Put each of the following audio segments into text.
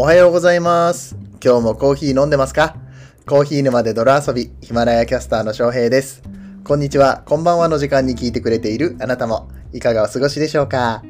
おはようございます。今日もコーヒー飲んでますか？コーヒー沼で泥遊び、ヒマラヤキャスターの翔平です。こんにちは、こんばんはの時間に聞いてくれているあなたも、いかがお過ごしでしょうか？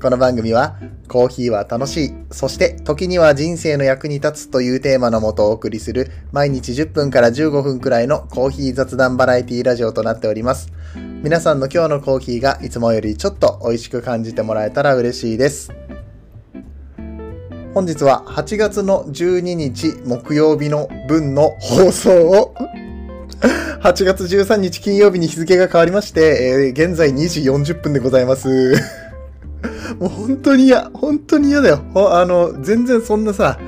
この番組は、コーヒーは楽しい、そして時には人生の役に立つというテーマのもとお送りする、毎日10分から15分くらいのコーヒー雑談バラエティラジオとなっております。皆さんの今日のコーヒーがいつもよりちょっと美味しく感じてもらえたら嬉しいです。本日は8月の12日木曜日の分の放送を 8月13日金曜日に日付が変わりまして、えー現在2時40分でございます。もう本当に嫌、本当に嫌だよ。あの、全然そんなさ、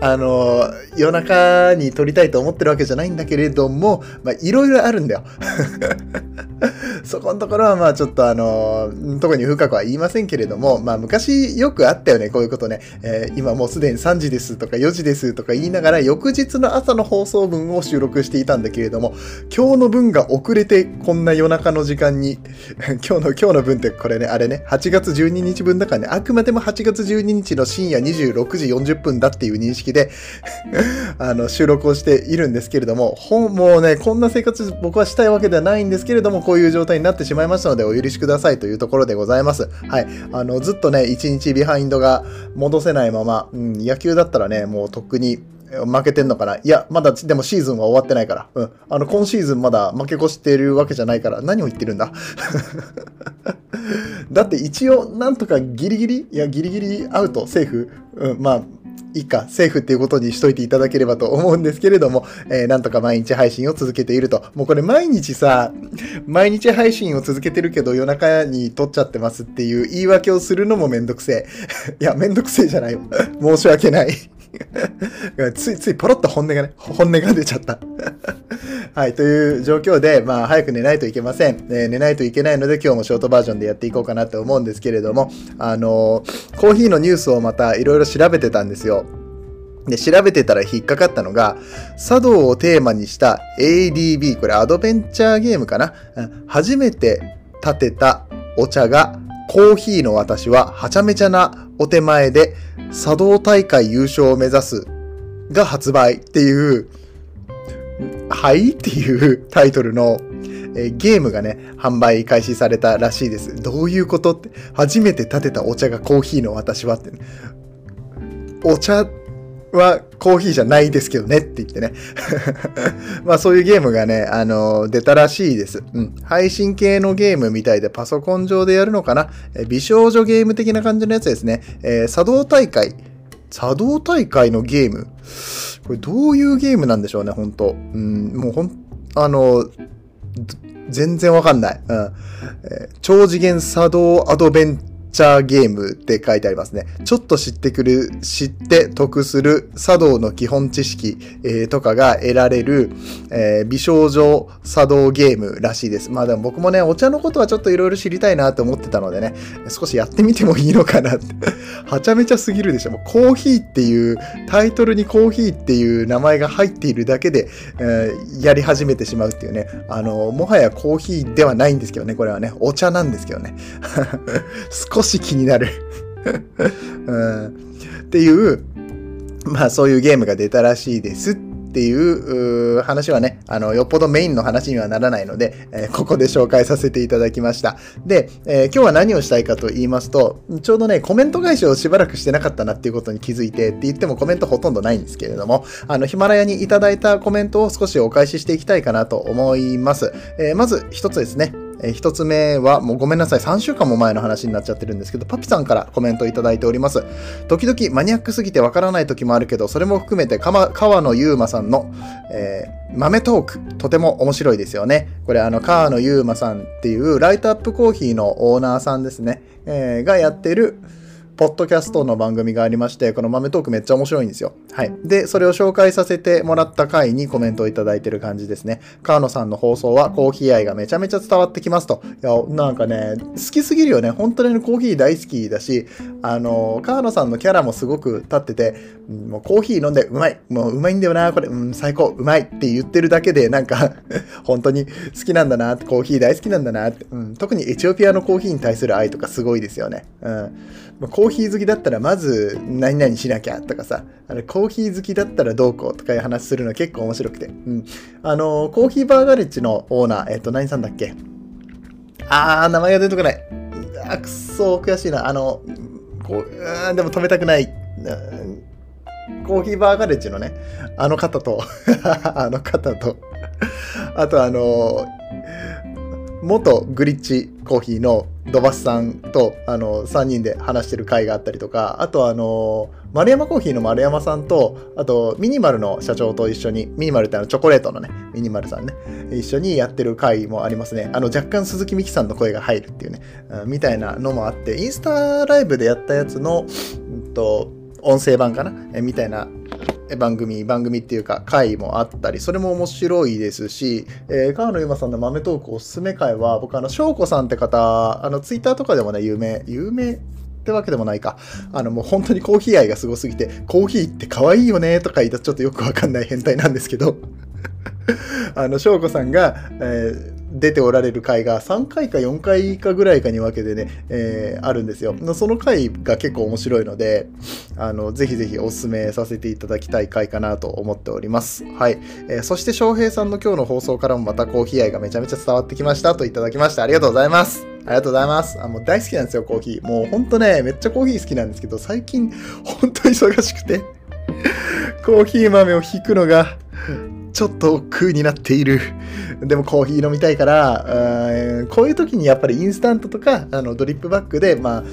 あの、夜中に撮りたいと思ってるわけじゃないんだけれども、まあ、いろいろあるんだよ。そこのところはまあちょっとあの、特に深くは言いませんけれども、まあ昔よくあったよね、こういうことね。えー今もうすでに3時ですとか4時ですとか言いながら、翌日の朝の放送分を収録していたんだけれども、今日の分が遅れてこんな夜中の時間に、今日の、今日の分ってこれね、あれね、8月12日分だからね、あくまでも8月12日の深夜26時40分だっていう認識で、あの、収録をしているんですけれども、ほ、もうね、こんな生活僕はしたいわけではないんですけれども、こういう状態になってしまいましたので、お許しくださいというところでございます。はい。あの、ずっとね、1日ビハインドが戻せないまま、うん、野球だったらね、もうとっくに、負けてんのかな？いや、まだ、でもシーズンは終わってないから。うん。あの、今シーズンまだ負け越してるわけじゃないから、何を言ってるんだ？だって一応、なんとかギリギリいや、ギリギリアウト、セーフうん、まあ、いいか、セーフっていうことにしといていただければと思うんですけれども、えーなんとか毎日配信を続けていると。もうこれ毎日さ、毎日配信を続けてるけど夜中に撮っちゃってますっていう言い訳をするのもめんどくせえ。いや、めんどくせえじゃない。申し訳ない。ついついポロッと本音がね、本音が出ちゃった。はい、という状況で、まあ、早く寝ないといけません。えー寝ないといけないので、今日もショートバージョンでやっていこうかなと思うんですけれども、あのーコーヒーのニュースをまたいろいろ調べてたんですよ。で、調べてたら引っかかったのが、茶道をテーマにした ADB、これアドベンチャーゲームかな？初めて立てたお茶が、コーヒーの私ははちゃめちゃなお手前で茶道大会優勝を目指すが発売っていう、はいっていうタイトルの、えーゲームがね、販売開始されたらしいです。どういうことって、初めて立てたお茶がコーヒーの私はって、お茶はコーヒーじゃないですけどねって言ってね。まあそういうゲームがね、あの出たらしいです。うん。配信系のゲームみたいでパソコン上でやるのかな？え美少女ゲーム的な感じのやつですね。えー茶道大会。茶道大会のゲーム？これどういうゲームなんでしょうね、本当うん、もうほん、あの、ど全然わかんない。うん。えー超次元茶道アドベンチャーゲームって書いてありますね。ちょっと知ってくる、知って得する茶道の基本知識、えーとかが得られる、えー美少女茶道ゲームらしいです。まあでも僕もね、お茶のことはちょっといろいろ知りたいなと思ってたのでね、少しやってみてもいいのかなって。はちゃめちゃすぎるでしょ。もうコーヒーっていう、タイトルにコーヒーっていう名前が入っているだけで、えーやり始めてしまうっていうね。あの、もはやコーヒーではないんですけどね、これはね、お茶なんですけどね。少し気になる、うん。っていう、まあそういうゲームが出たらしいですっていう話はね、あの、よっぽどメインの話にはならないので、えーここで紹介させていただきました。で、えー今日は何をしたいかと言いますと、ちょうどね、コメント返しをしばらくしてなかったなっていうことに気づいてって言ってもコメントほとんどないんですけれども、あの、ヒマラヤにいただいたコメントを少しお返ししていきたいかなと思います。えーまず一つですね。えー一つ目は、もうごめんなさい、3週間も前の話になっちゃってるんですけど、パピさんからコメントいただいております。時々マニアックすぎてわからない時もあるけど、それも含めてかま川野ゆうまさんの、えー豆トーク、とても面白いですよね。これ、あの、川野ゆうまさんっていうライトアップコーヒーのオーナーさんですね、えーがやってる、ポッドキャストの番組がありまして、この豆トークめっちゃ面白いんですよ。はい。で、それを紹介させてもらった回にコメントをいただいてる感じですね。川野さんの放送はコーヒー愛がめちゃめちゃ伝わってきますと。いや、なんかね、好きすぎるよね。本当にコーヒー大好きだし、あの、川野さんのキャラもすごく立ってて、もうコーヒー飲んでうまい。もううまいんだよな、これ、うん、最高、うまいって言ってるだけで、なんか、本当に好きなんだな、コーヒー大好きなんだな、うん、特にエチオピアのコーヒーに対する愛とかすごいですよね。うん。まあコーーヒー好きだったらまず何々しなきゃとかさ、あのコーヒー好きだったらどうこうとかいう話するの結構面白くて。うん。あの、コーヒーバーガレッジのオーナー、えっと、何さんだっけ？あー、名前が出てこない。あ、くそ悔しいな。あの、こう、うん、でも止めたくない。コーヒーバーガレッジのね、あの方と あの方とあとあの、元グリッチコーヒーのドバスさんとあの3人で話してる回があったりとか、あとあの、丸山コーヒーの丸山さんと、あとミニマルの社長と一緒に、ミニマルってあのチョコレートのね、ミニマルさんね、一緒にやってる回もありますね。あの若干鈴木美希さんの声が入るっていうね、うん、みたいなのもあって、インスタライブでやったやつの、うんと、音声版かな？みたいな番組、番組っていうか回もあったり、それも面白いですし、えー、川野ゆまさんの豆トークおすすめ回は、僕あの、翔子さんって方、あの、ツイッターとかでもね、有名、有名ってわけでもないか。あの、もう本当にコーヒー愛がすごすぎて、コーヒーって可愛いよねとか言ったらちょっとよくわかんない変態なんですけど、あの、翔子さんが、えー出ておられる回が3回か4回かぐらいかに分けてね、えー、あるんですよ。その回が結構面白いので、あの、ぜひぜひお勧めさせていただきたい回かなと思っております。はい。えー、そして翔平さんの今日の放送からもまたコーヒー愛がめちゃめちゃ伝わってきましたといただきました。ありがとうございます。ありがとうございます。あ、もう大好きなんですよ、コーヒー。もうほんとね、めっちゃコーヒー好きなんですけど、最近本当に忙しくてコーヒー豆を引くのが、ちょっと億になっている。でもコーヒー飲みたいから、こういう時にやっぱりインスタントとかあのドリップバッグで、まあ、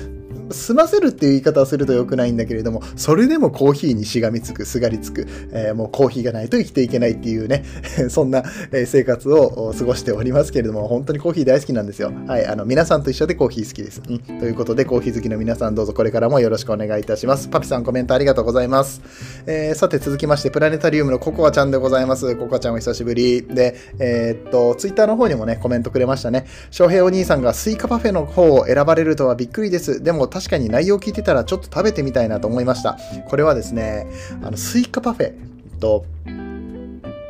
済ませるっていう言い方をすると良くないんだけれども、それでもコーヒーにしがみつく、すがりつく、えー、もうコーヒーがないと生きていけないっていうね、そんな生活を過ごしておりますけれども、本当にコーヒー大好きなんですよ。はい、あの、皆さんと一緒でコーヒー好きです。うん、ということで、コーヒー好きの皆さんどうぞこれからもよろしくお願いいたします。パピさんコメントありがとうございます。えー、さて続きまして、プラネタリウムのココアちゃんでございます。ココアちゃんお久しぶり。で、えー、っと、ツイッターの方にもね、コメントくれましたね。翔平お兄さんがスイカパフェの方を選ばれるとはびっくりです。でも確かに内容聞いてたらちょっと食べてみたいなと思いました。これはですね、あの、スイカパフェと、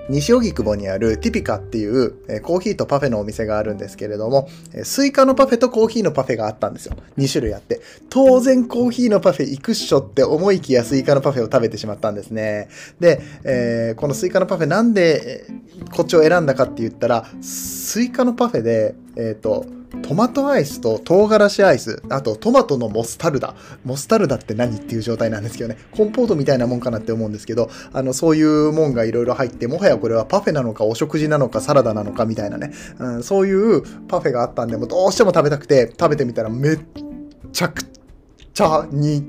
西荻窪にあるティピカっていう、コーヒーとパフェのお店があるんですけれども、スイカのパフェとコーヒーのパフェがあったんですよ。2種類あって。当然コーヒーのパフェ行くっしょって思いきやスイカのパフェを食べてしまったんですね。で、えー、このスイカのパフェなんでこっちを選んだかって言ったら、スイカのパフェで、えっ、ー、と、トマトアイスと唐辛子アイス、あとトマトのモスタルダ。モスタルダって何っていう状態なんですけどね。コンポートみたいなもんかなって思うんですけど、あの、そういうもんがいろいろ入って、もはやこれはパフェなのかお食事なのかサラダなのかみたいなね。うん、そういうパフェがあったんで、もうどうしても食べたくて、食べてみたらめっちゃくちゃに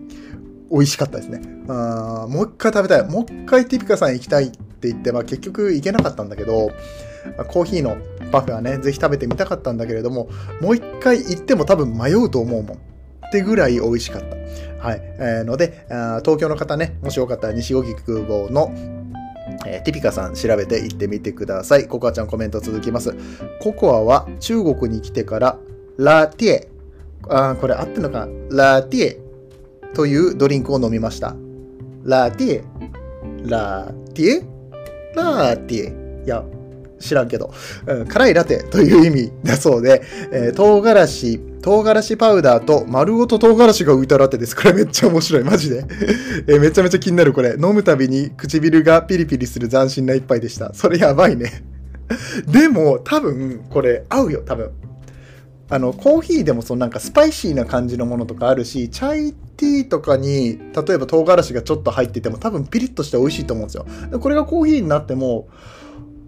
美味しかったですね。あもう一回食べたい。もう一回ティピカさん行きたいって言って、まあ結局行けなかったんだけど、コーヒーのパフェはね、ぜひ食べてみたかったんだけれども、もう一回行っても多分迷うと思うもん。ってぐらい美味しかった。はい。えー、のであ、東京の方ね、もしよかったら西荻窪のえー、ティピカさん調べて行ってみてください。ココアちゃんコメント続きます。ココアは中国に来てからラティエ。あこれ合ってるのかラティエというドリンクを飲みました。ラティエ。ラティエ？ラティエ。いや、知らんけど、うん、辛いラテという意味だそうで、えー、唐辛子、唐辛子パウダーと丸ごと唐辛子が浮いたラテです。これめっちゃ面白い。マジで。えー、めちゃめちゃ気になるこれ。飲むたびに唇がピリピリする斬新な一杯でした。それやばいね。でも、多分、これ合うよ、多分。あの、コーヒーでもそのなんかスパイシーな感じのものとかあるし、チャイティーとかに、例えば唐辛子がちょっと入ってても多分ピリッとして美味しいと思うんですよ。これがコーヒーになっても、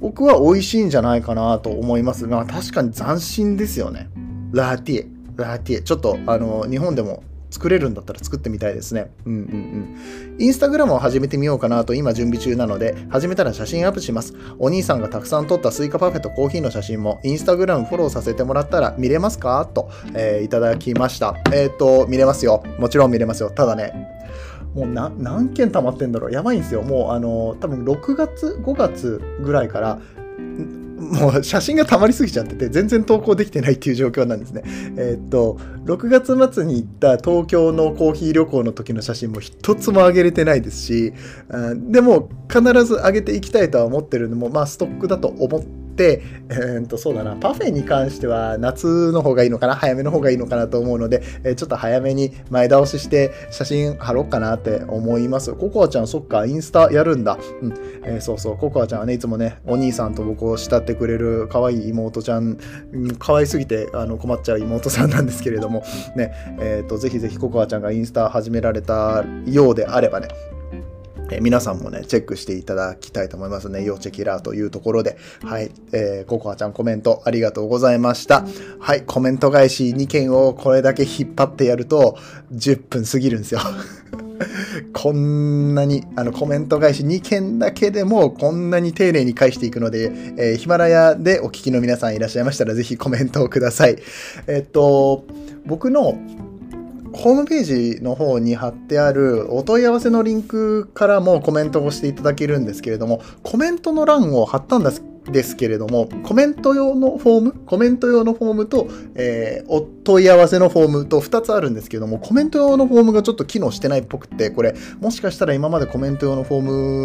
僕は美味しいんじゃないかなと思いますが、確かに斬新ですよね。ラティエ。ラティエ。ちょっと、あの、日本でも作れるんだったら作ってみたいですね。うんうんうん。インスタグラムを始めてみようかなと今準備中なので、始めたら写真アップします。お兄さんがたくさん撮ったスイカパフェとコーヒーの写真もインスタグラムフォローさせてもらったら見れますか？と、えー、いただきました。えっ、ー、と、見れますよ。もちろん見れますよ。ただね、もう何件溜まってんだろうやばいんですよ。もうあの、多分6月、5月ぐらいから、もう写真が溜まりすぎちゃってて、全然投稿できてないっていう状況なんですね。えー、っと、6月末に行った東京のコーヒー旅行の時の写真も一つも上げれてないですし、うんでも必ず上げていきたいとは思ってるのも、まあストックだと思ってて、えー、とそうだな、パフェに関しては夏の方がいいのかな、早めの方がいいのかなと思うので、えー、ちょっと早めに前倒しして写真貼ろうかなって思います。ココアちゃん、そっか、インスタやるんだ。うん、えー、そうそう、ココアちゃんはね、いつもね、お兄さんと僕を慕ってくれる可愛い妹ちゃん、可愛すぎてあの困っちゃう妹さんなんですけれども、ね、えっ、と、ぜひぜひココアちゃんがインスタ始められたようであればね、えー、皆さんもね、チェックしていただきたいと思いますね。要チェキラーというところで。はい。えー、ココアちゃんコメントありがとうございました。はい。コメント返し2件をこれだけ引っ張ってやると、10分過ぎるんですよ。こんなに、あの、コメント返し2件だけでも、こんなに丁寧に返していくので、えー、ヒマラヤでお聞きの皆さんいらっしゃいましたら、ぜひコメントをください。えっと、僕のホームページの方に貼ってあるお問い合わせのリンクからもコメントをしていただけるんですけれども、コメントの欄を貼ったんです。ですけれども、コメント用のフォーム、コメント用のフォームと、えー、お問い合わせのフォームと2つあるんですけども、コメント用のフォームがちょっと機能してないっぽくて、これ、もしかしたら今までコメント用のフォー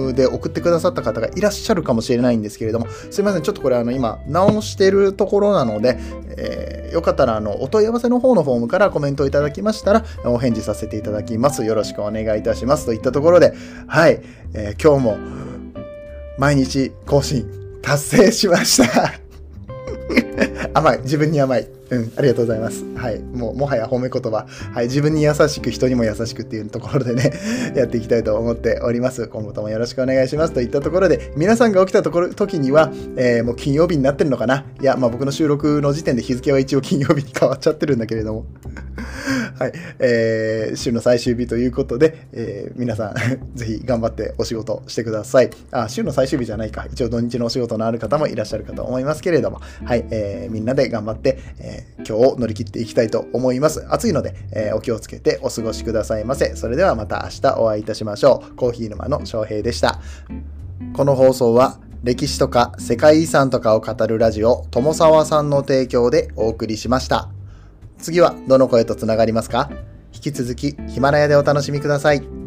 ムで送ってくださった方がいらっしゃるかもしれないんですけれども、すいません、ちょっとこれあの今、直してるところなので、えー、よかったらあのお問い合わせの方のフォームからコメントをいただきましたら、お返事させていただきます。よろしくお願いいたします。といったところで、はい、えー、今日も毎日更新達成しました。甘い。自分に甘い。うん、ありがとうございます。はい。もう、もはや褒め言葉。はい。自分に優しく、人にも優しくっていうところでね、やっていきたいと思っております。今後ともよろしくお願いします。といったところで、皆さんが起きたところ、時には、えー、もう金曜日になってるのかな？いや、まあ僕の収録の時点で日付は一応金曜日に変わっちゃってるんだけれども。はい。えー、週の最終日ということで、えー、皆さんぜひ頑張ってお仕事してください。あ、週の最終日じゃないか。一応土日のお仕事のある方もいらっしゃるかと思いますけれども、はい。えー、みんなで頑張って、えー、今日を乗り切っていきたいと思います。暑いので、えー、お気をつけてお過ごしくださいませ。それではまた明日お会いいたしましょう。コーヒー沼の翔平でした。この放送は歴史とか世界遺産とかを語るラジオ、友沢さんの提供でお送りしました。次はどの声とつながりますか？引き続きヒマラヤでお楽しみください。